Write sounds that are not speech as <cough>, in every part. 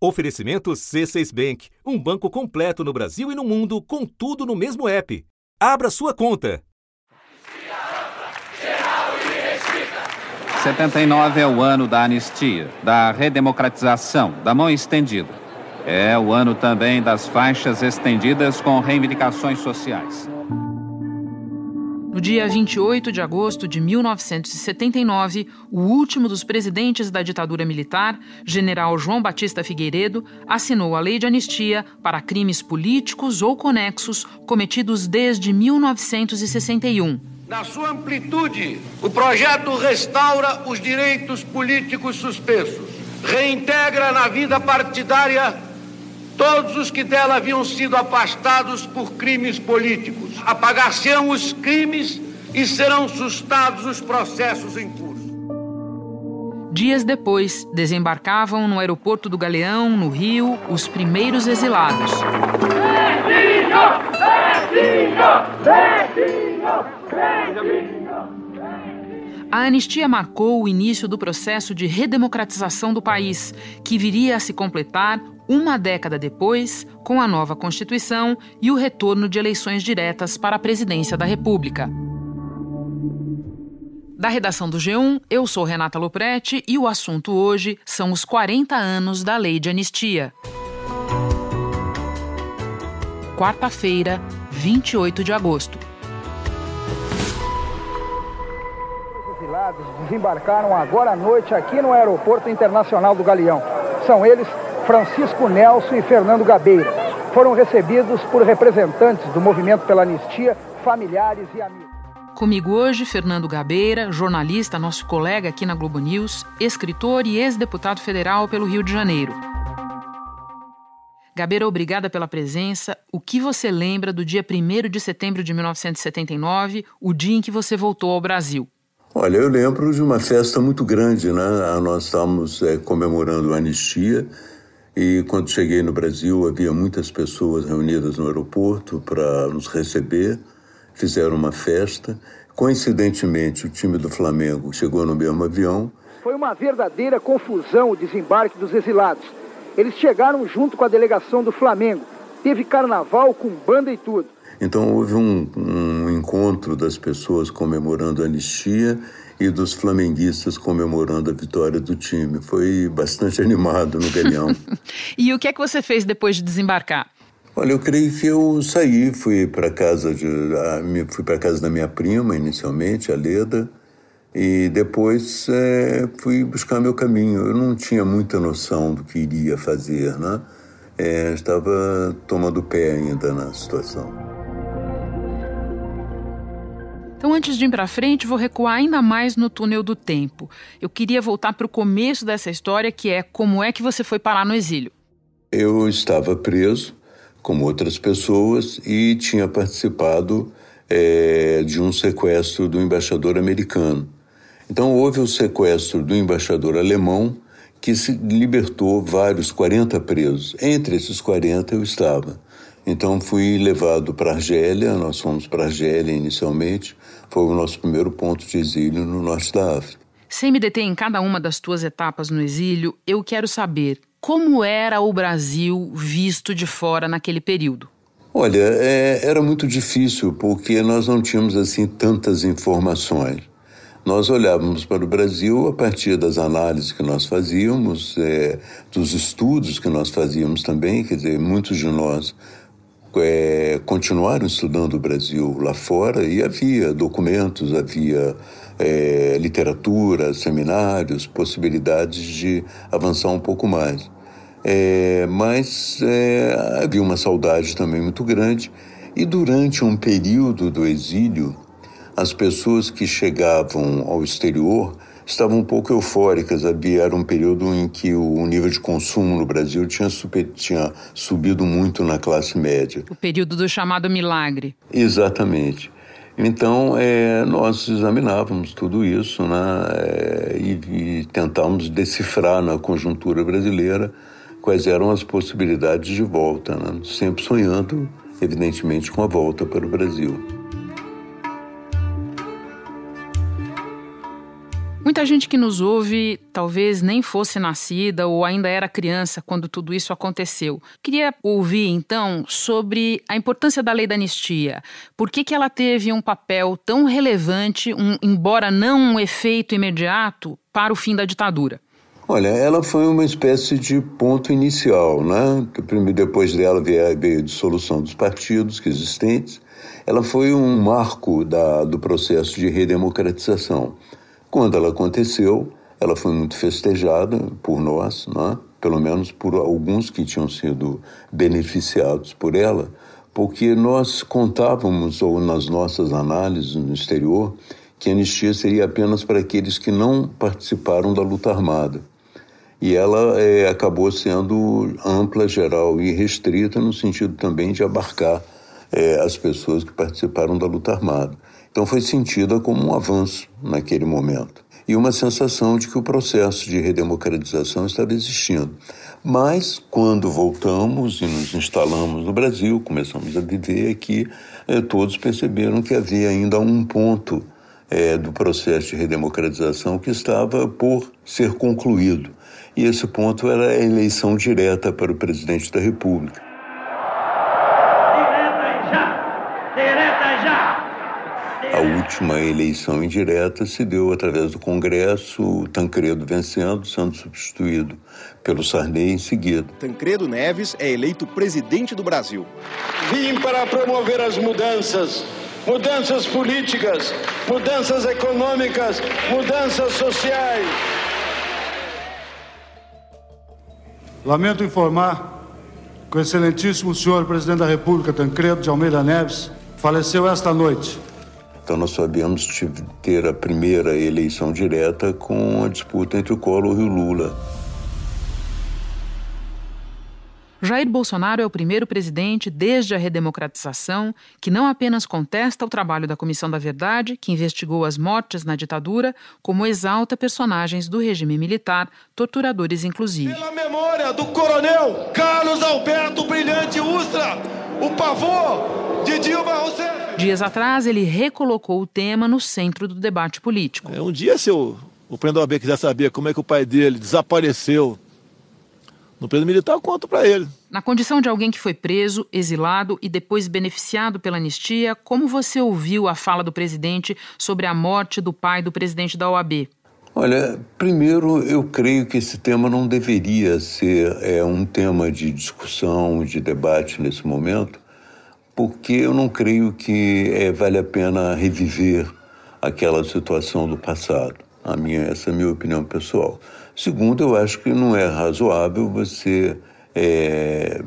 Oferecimento C6 Bank, um banco completo no Brasil e no mundo, com tudo no mesmo app. Abra sua conta. 79 é o ano da anistia, da redemocratização, da mão estendida. É o ano também das faixas estendidas com reivindicações sociais. No dia 28 de agosto de 1979, o último dos presidentes da ditadura militar, general João Batista Figueiredo, assinou a lei de anistia para crimes políticos ou conexos cometidos desde 1961. Na sua amplitude, o projeto restaura os direitos políticos suspensos, reintegra na vida partidária todos os que dela haviam sido afastados por crimes políticos. Apagar-se-ão os crimes e serão sustados os processos em curso. Dias depois, desembarcavam no aeroporto do Galeão, no Rio, os primeiros exilados. A anistia marcou o início do processo de redemocratização do país, que viria a se completar uma década depois, com a nova Constituição e o retorno de eleições diretas para a presidência da República. Da redação do G1, eu sou Renata Loprete e o assunto hoje são os 40 anos da Lei de Anistia. Quarta-feira, 28 de agosto. Os exilados desembarcaram agora à noite aqui no Aeroporto Internacional do Galeão. São eles Francisco Nelson e Fernando Gabeira. Foram recebidos por representantes do Movimento pela Anistia, familiares e amigos. Comigo hoje, Fernando Gabeira, jornalista, nosso colega aqui na Globo News, escritor e ex-deputado federal pelo Rio de Janeiro. Gabeira, obrigada pela presença. O que você lembra do dia 1 de setembro de 1979, o dia em que você voltou ao Brasil? Olha, eu lembro de uma festa muito grande, né? Nós estávamos é, comemorando a anistia e quando cheguei no Brasil, havia muitas pessoas reunidas no aeroporto para nos receber. Fizeram uma festa. Coincidentemente, o time do Flamengo chegou no mesmo avião. Foi uma verdadeira confusão o desembarque dos exilados. Eles chegaram junto com a delegação do Flamengo. Teve carnaval com banda e tudo. Então houve um, um encontro das pessoas comemorando a anistia e dos flamenguistas comemorando a vitória do time. Foi bastante <laughs> animado no Galeão. <laughs> e o que é que você fez depois de desembarcar? Olha, eu creio que eu saí, fui para casa de, fui para casa da minha prima inicialmente, a Leda, e depois é, fui buscar meu caminho. Eu não tinha muita noção do que iria fazer, né? É, estava tomando pé ainda na situação. Então, antes de ir para frente, vou recuar ainda mais no túnel do tempo. Eu queria voltar para o começo dessa história, que é como é que você foi parar no exílio. Eu estava preso, como outras pessoas, e tinha participado é, de um sequestro do embaixador americano. Então, houve o sequestro do embaixador alemão, que se libertou vários 40 presos. Entre esses 40 eu estava. Então fui levado para Argélia, nós fomos para Argélia inicialmente, foi o nosso primeiro ponto de exílio no norte da África. Sem me deter em cada uma das tuas etapas no exílio, eu quero saber como era o Brasil visto de fora naquele período. Olha, é, era muito difícil porque nós não tínhamos assim tantas informações. Nós olhávamos para o Brasil a partir das análises que nós fazíamos, é, dos estudos que nós fazíamos também, quer dizer, muitos de nós é, continuaram estudando o Brasil lá fora e havia documentos, havia é, literatura, seminários, possibilidades de avançar um pouco mais. É, mas é, havia uma saudade também muito grande e durante um período do exílio, as pessoas que chegavam ao exterior estavam um pouco eufóricas. Havia era um período em que o nível de consumo no Brasil tinha, super, tinha subido muito na classe média. O período do chamado milagre. Exatamente. Então, é, nós examinávamos tudo isso né, é, e, e tentávamos decifrar na conjuntura brasileira quais eram as possibilidades de volta, né, sempre sonhando, evidentemente, com a volta para o Brasil. Muita gente que nos ouve talvez nem fosse nascida ou ainda era criança quando tudo isso aconteceu. Queria ouvir então sobre a importância da lei da anistia. Por que, que ela teve um papel tão relevante, um, embora não um efeito imediato, para o fim da ditadura? Olha, ela foi uma espécie de ponto inicial, né? Depois dela veio a dissolução dos partidos existentes. Ela foi um marco da, do processo de redemocratização. Quando ela aconteceu, ela foi muito festejada por nós, né? pelo menos por alguns que tinham sido beneficiados por ela, porque nós contávamos, ou nas nossas análises no exterior, que a anistia seria apenas para aqueles que não participaram da luta armada. E ela é, acabou sendo ampla, geral e restrita, no sentido também de abarcar é, as pessoas que participaram da luta armada. Então foi sentida como um avanço naquele momento e uma sensação de que o processo de redemocratização estava existindo. Mas quando voltamos e nos instalamos no Brasil, começamos a viver aqui, eh, todos perceberam que havia ainda um ponto eh, do processo de redemocratização que estava por ser concluído. E esse ponto era a eleição direta para o presidente da República. A última eleição indireta se deu através do Congresso, Tancredo vencendo, sendo substituído pelo Sarney em seguida. Tancredo Neves é eleito presidente do Brasil. Vim para promover as mudanças, mudanças políticas, mudanças econômicas, mudanças sociais. Lamento informar que o excelentíssimo senhor presidente da República, Tancredo de Almeida Neves, faleceu esta noite então nós sabemos ter a primeira eleição direta com a disputa entre o Collor e o Lula. Jair Bolsonaro é o primeiro presidente desde a redemocratização que não apenas contesta o trabalho da Comissão da Verdade, que investigou as mortes na ditadura, como exalta personagens do regime militar, torturadores inclusive. Pela memória do coronel Carlos Alberto o pavor de Dilma Rousseff. Dias atrás, ele recolocou o tema no centro do debate político. É, um dia, se o, o Prendor B quiser saber como é que o pai dele desapareceu no preso militar, eu conto para ele. Na condição de alguém que foi preso, exilado e depois beneficiado pela anistia, como você ouviu a fala do presidente sobre a morte do pai do presidente da OAB? Olha, primeiro eu creio que esse tema não deveria ser é, um tema de discussão, de debate nesse momento, porque eu não creio que é, vale a pena reviver aquela situação do passado. A minha, essa é a minha opinião pessoal. Segundo, eu acho que não é razoável você é,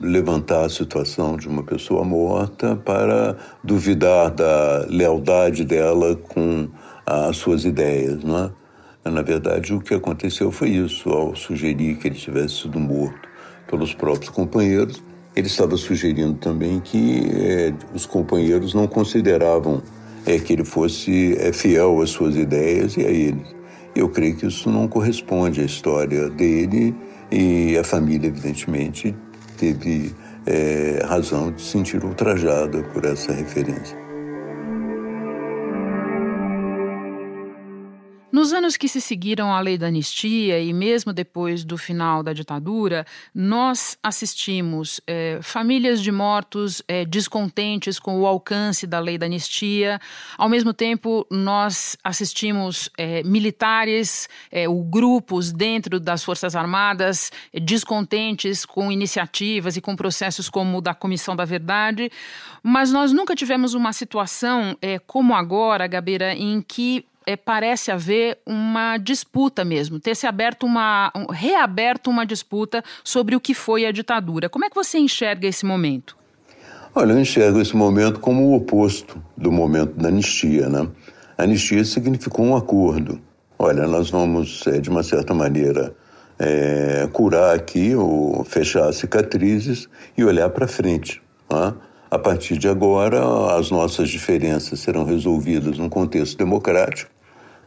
levantar a situação de uma pessoa morta para duvidar da lealdade dela com as suas ideias, não é? Na verdade, o que aconteceu foi isso, ao sugerir que ele tivesse sido morto pelos próprios companheiros, ele estava sugerindo também que é, os companheiros não consideravam é, que ele fosse é, fiel às suas ideias e a ele. Eu creio que isso não corresponde à história dele e a família, evidentemente, teve razão de se sentir ultrajada por essa referência. Nos anos que se seguiram à lei da anistia e mesmo depois do final da ditadura, nós assistimos é, famílias de mortos é, descontentes com o alcance da lei da anistia. Ao mesmo tempo, nós assistimos é, militares ou grupos dentro das Forças Armadas descontentes com iniciativas e com processos como o da Comissão da Verdade. Mas nós nunca tivemos uma situação como agora, Gabeira, em que é, parece haver uma disputa mesmo, ter se aberto uma, um, reaberto uma disputa sobre o que foi a ditadura. Como é que você enxerga esse momento? Olha, eu enxergo esse momento como o oposto do momento da anistia, né? A anistia significou um acordo. Olha, nós vamos, é, de uma certa maneira, é, curar aqui ou fechar cicatrizes e olhar para frente. Né? A partir de agora, as nossas diferenças serão resolvidas num contexto democrático,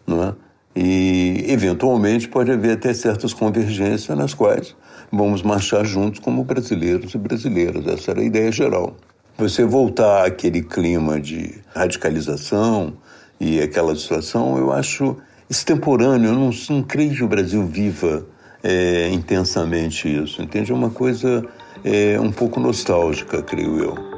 não é? E, eventualmente, pode haver até certas convergências nas quais vamos marchar juntos como brasileiros e brasileiras. Essa era a ideia geral. Você voltar àquele clima de radicalização e aquela situação, eu acho extemporâneo. Eu não, não creio que o Brasil viva é, intensamente isso, entende? É uma coisa é, um pouco nostálgica, creio eu.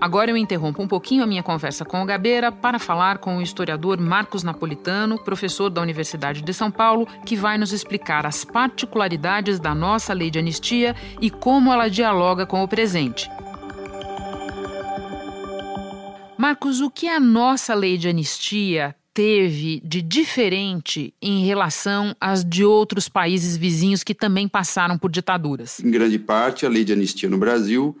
Agora eu interrompo um pouquinho a minha conversa com o Gabeira para falar com o historiador Marcos Napolitano, professor da Universidade de São Paulo, que vai nos explicar as particularidades da nossa lei de anistia e como ela dialoga com o presente. Marcos, o que a nossa lei de anistia teve de diferente em relação às de outros países vizinhos que também passaram por ditaduras? Em grande parte, a lei de anistia no Brasil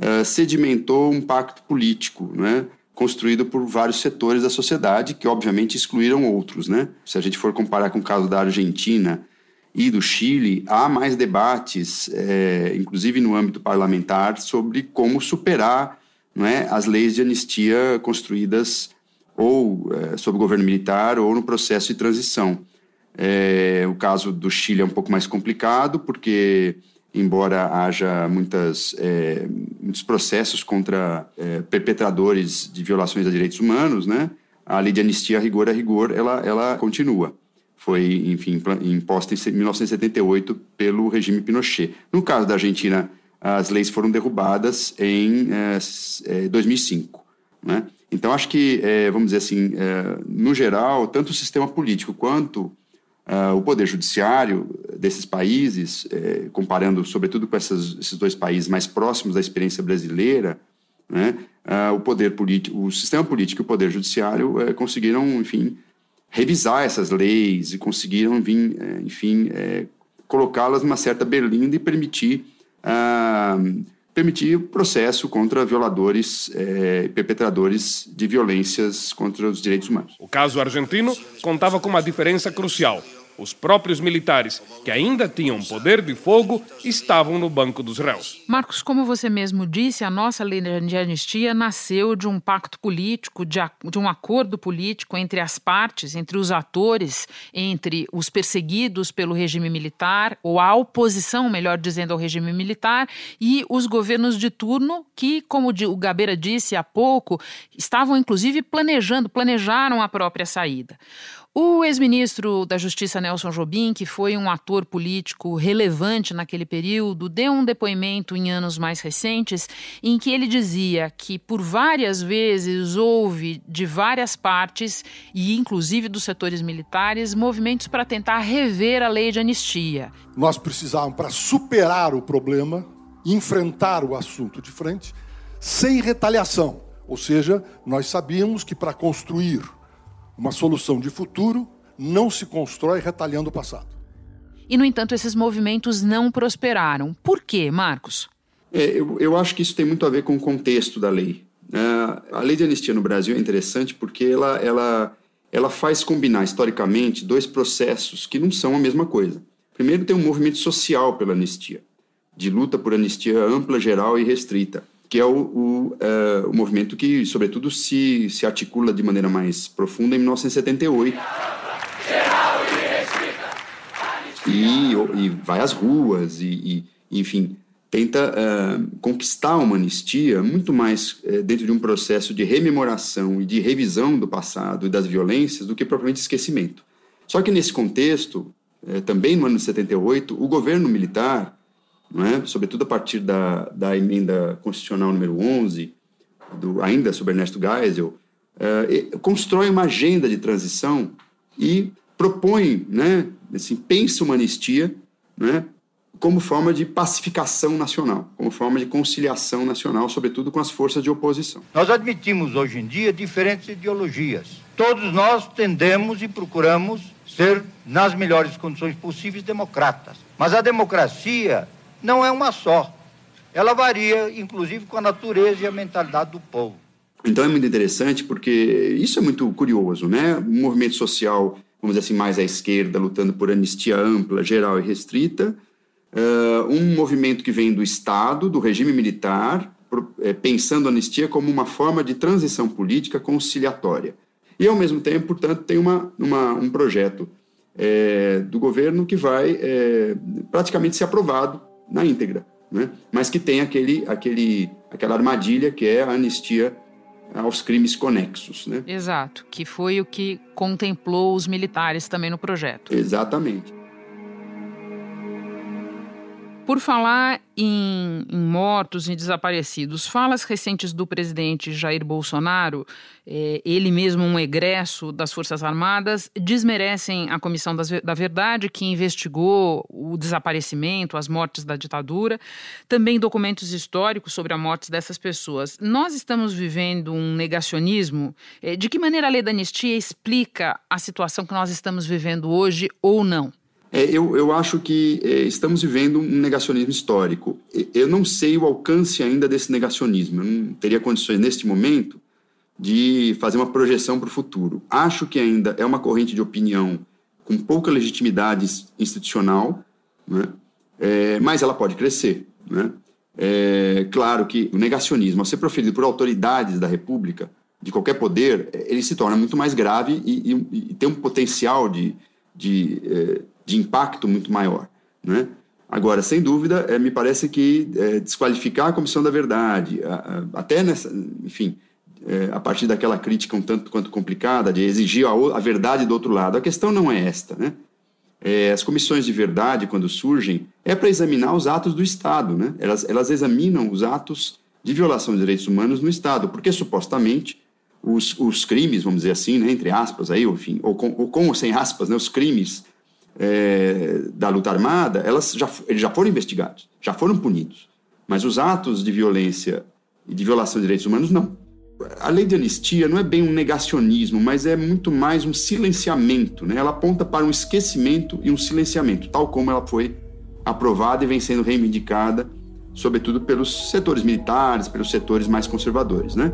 uh, sedimentou um pacto político, né? construído por vários setores da sociedade, que obviamente excluíram outros. Né? Se a gente for comparar com o caso da Argentina e do Chile, há mais debates, é, inclusive no âmbito parlamentar, sobre como superar é, as leis de anistia construídas ou é, sob o governo militar ou no processo de transição. É, o caso do Chile é um pouco mais complicado, porque embora haja muitas, é, muitos processos contra é, perpetradores de violações de direitos humanos, né, a lei de anistia, a rigor a rigor, ela, ela continua. Foi, enfim, imposta em 1978 pelo regime Pinochet. No caso da Argentina, as leis foram derrubadas em é, 2005. É, né? Então, acho que, é, vamos dizer assim, é, no geral, tanto o sistema político quanto Uh, o poder judiciário desses países, eh, comparando sobretudo com essas, esses dois países mais próximos da experiência brasileira, né, uh, o poder político, o sistema político e o poder judiciário eh, conseguiram, enfim, revisar essas leis e conseguiram, vir, eh, enfim, eh, colocá-las numa certa berlinda e permitir ah, permitir processo contra violadores e perpetradores de violências contra os direitos humanos. O caso argentino contava com uma diferença crucial. Os próprios militares, que ainda tinham poder de fogo, estavam no banco dos réus. Marcos, como você mesmo disse, a nossa lei de anistia nasceu de um pacto político, de, de um acordo político entre as partes, entre os atores, entre os perseguidos pelo regime militar, ou a oposição, melhor dizendo, ao regime militar, e os governos de turno, que, como o Gabeira disse há pouco, estavam inclusive planejando, planejaram a própria saída. O ex-ministro da Justiça Nelson Jobim, que foi um ator político relevante naquele período, deu um depoimento em anos mais recentes em que ele dizia que por várias vezes houve de várias partes e inclusive dos setores militares movimentos para tentar rever a lei de anistia. Nós precisávamos para superar o problema, enfrentar o assunto de frente sem retaliação. Ou seja, nós sabíamos que para construir uma solução de futuro não se constrói retalhando o passado. E, no entanto, esses movimentos não prosperaram. Por quê, Marcos? É, eu, eu, acho que isso tem muito a ver com o contexto da lei. É, a lei de anistia no Brasil é interessante porque ela, ela, ela faz combinar historicamente dois processos que não são a mesma coisa. Primeiro, tem um movimento social pela anistia, de luta por anistia ampla, geral e restrita que é o, o, é, o movimento que, sobretudo, se, se articula de maneira mais profunda em 1978. E, e vai às ruas e, e enfim, tenta uh, conquistar uma anistia muito mais uh, dentro de um processo de rememoração e de revisão do passado e das violências do que propriamente esquecimento. Só que nesse contexto, uh, também no ano de 78, o governo militar não é? sobretudo a partir da, da emenda constitucional número 11, do, ainda sobre Ernesto Geisel, uh, constrói uma agenda de transição e propõe, né, assim, pensa uma anistia né, como forma de pacificação nacional, como forma de conciliação nacional, sobretudo com as forças de oposição. Nós admitimos hoje em dia diferentes ideologias. Todos nós tendemos e procuramos ser, nas melhores condições possíveis, democratas. Mas a democracia não é uma só. Ela varia, inclusive, com a natureza e a mentalidade do povo. Então é muito interessante porque isso é muito curioso, né? Um movimento social, vamos dizer assim, mais à esquerda, lutando por anistia ampla, geral e restrita. Uh, um movimento que vem do Estado, do regime militar, é, pensando a anistia como uma forma de transição política conciliatória. E, ao mesmo tempo, portanto, tem uma, uma um projeto é, do governo que vai é, praticamente ser aprovado na íntegra, né? mas que tem aquele, aquele, aquela armadilha que é a anistia aos crimes conexos. Né? Exato, que foi o que contemplou os militares também no projeto. Exatamente. Por falar em, em, mortos e desaparecidos, falas recentes do presidente Jair Bolsonaro, eh, ele mesmo um egresso das Forças Armadas, desmerecem a Comissão das, da Verdade, que investigou o desaparecimento, as mortes da ditadura, também documentos históricos sobre a morte dessas pessoas. Nós estamos vivendo um negacionismo. Eh, de que maneira a lei da anistia explica a situação que nós estamos vivendo hoje ou não? É, eu, eu acho que é, estamos vivendo um negacionismo histórico. Eu não sei o alcance ainda desse negacionismo. Eu não teria condições, neste momento, de fazer uma projeção para o futuro. Acho que ainda é uma corrente de opinião com pouca legitimidade institucional, né? é, mas ela pode crescer. Né? É claro que o negacionismo, ao ser proferido por autoridades da República, de qualquer poder, ele se torna muito mais grave e, e, e tem um potencial de, de é, de impacto muito maior. Né? Agora, sem dúvida, é, me parece que é, desqualificar a Comissão da Verdade, a, a, até nessa, enfim, é, a partir daquela crítica um tanto quanto complicada de exigir a, a verdade do outro lado, a questão não é esta, né? É, as comissões de verdade, quando surgem, é para examinar os atos do Estado, né? Elas, elas examinam os atos de violação de direitos humanos no Estado, porque supostamente os, os crimes, vamos dizer assim, né, entre aspas, aí, enfim, ou com, ou com ou sem aspas, né, os crimes é, da luta armada, elas já, eles já foram investigados, já foram punidos. Mas os atos de violência e de violação de direitos humanos, não. A lei de anistia não é bem um negacionismo, mas é muito mais um silenciamento. Né? Ela aponta para um esquecimento e um silenciamento, tal como ela foi aprovada e vem sendo reivindicada, sobretudo pelos setores militares, pelos setores mais conservadores. Né?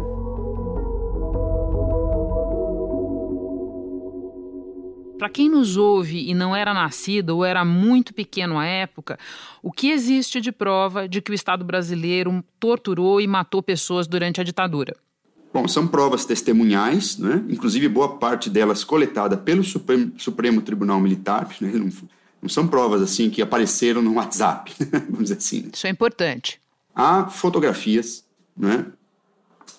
Para quem nos ouve e não era nascido ou era muito pequeno à época, o que existe de prova de que o Estado brasileiro torturou e matou pessoas durante a ditadura? Bom, são provas testemunhais, né? inclusive boa parte delas coletada pelo Supremo, Supremo Tribunal Militar, né? não, não, são provas assim que apareceram no WhatsApp, <laughs> vamos dizer assim. Né? Isso é importante. Há fotografias, né?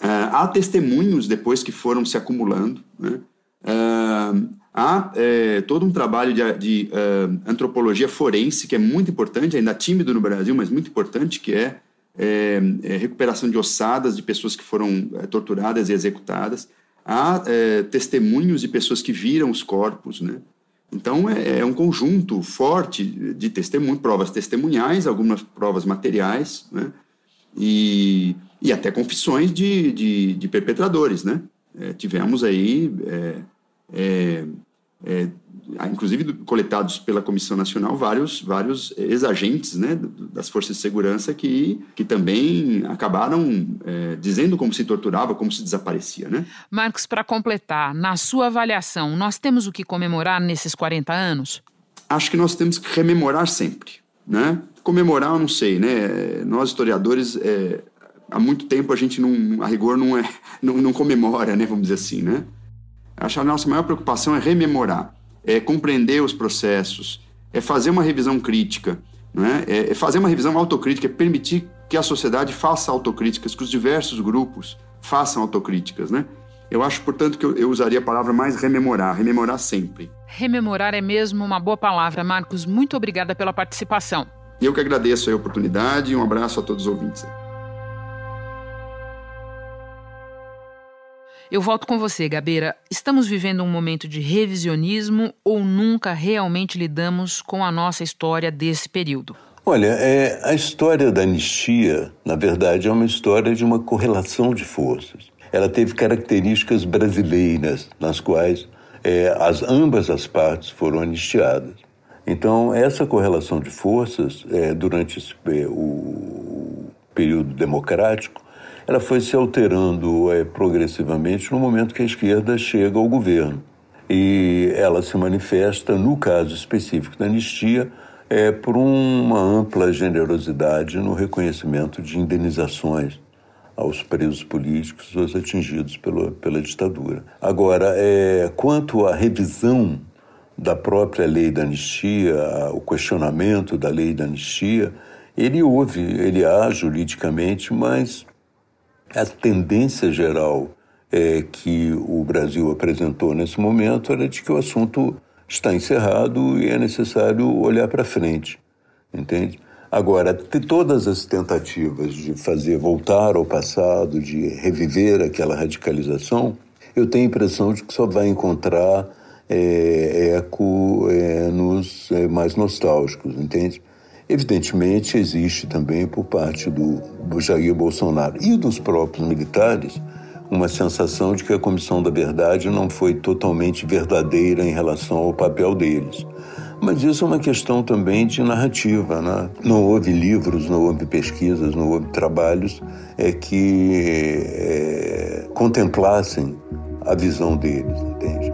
Uh, há testemunhos depois que foram se acumulando, né? Uh, Há é, todo um trabalho de, de uh, antropologia forense que é muito importante, ainda tímido no Brasil, mas muito importante, que é, é, é recuperação de ossadas de pessoas que foram é, torturadas e executadas. Há é, testemunhos de pessoas que viram os corpos, né? Então, é, um conjunto forte de testemunhos, provas testemunhais, algumas provas materiais, né? E, e até confissões de, de, de perpetradores, né? É, tivemos aí é, é, é, inclusive coletados pela Comissão Nacional, vários, vários ex-agentes né, das forças de segurança que, que também acabaram é, dizendo como se torturava, como se desaparecia. Né? Marcos, para completar, na sua avaliação, nós temos o que comemorar nesses 40 anos? Acho que nós temos que rememorar sempre. Né? Comemorar, eu não sei, né? Nós, historiadores, é, há muito tempo a gente, não, a rigor, não, é, <laughs> não, não comemora, né? vamos dizer assim, né? Acho que a nossa maior preocupação é rememorar, é compreender os processos, é fazer uma revisão crítica, não é? fazer uma revisão autocrítica, é permitir que a sociedade faça autocríticas, que os diversos grupos façam autocríticas, né? Eu acho, portanto, que eu usaria a palavra mais rememorar, rememorar sempre. Rememorar é mesmo uma boa palavra, Marcos. Muito obrigada pela participação. Eu que agradeço a oportunidade e um abraço a todos os ouvintes. Eu volto com você, Gabeira. Estamos vivendo um momento de revisionismo ou nunca realmente lidamos com a nossa história desse período? Olha, é, a história da anistia, na verdade, é uma história de uma correlação de forças. Ela teve características brasileiras, nas quais é, as, ambas as partes foram anistiadas. Então, essa correlação de forças, é, durante esse, é, o período democrático, ela foi se alterando é, progressivamente no momento que a esquerda chega ao governo. E ela se manifesta, no caso específico da anistia, é, por uma ampla generosidade no reconhecimento de indenizações aos presos políticos, aos atingidos pela, pela ditadura. Agora, é, quanto à revisão da própria lei da anistia, o questionamento da lei da anistia, ele houve, ele há juridicamente, mas a tendência geral é, que o Brasil apresentou nesse momento era de que o assunto está encerrado e é necessário olhar para frente, entende? Agora, todas as tentativas de fazer voltar ao passado, de reviver aquela radicalização, eu tenho a impressão de que só vai encontrar é, eco é, nos é, mais nostálgicos, entende? Evidentemente, existe também por parte do, Jair Bolsonaro e dos próprios militares uma sensação de que a Comissão da Verdade não foi totalmente verdadeira em relação ao papel deles. Mas isso é uma questão também de narrativa, né? Não houve livros, não houve pesquisas, não houve trabalhos é, que é, contemplassem a visão deles, entende?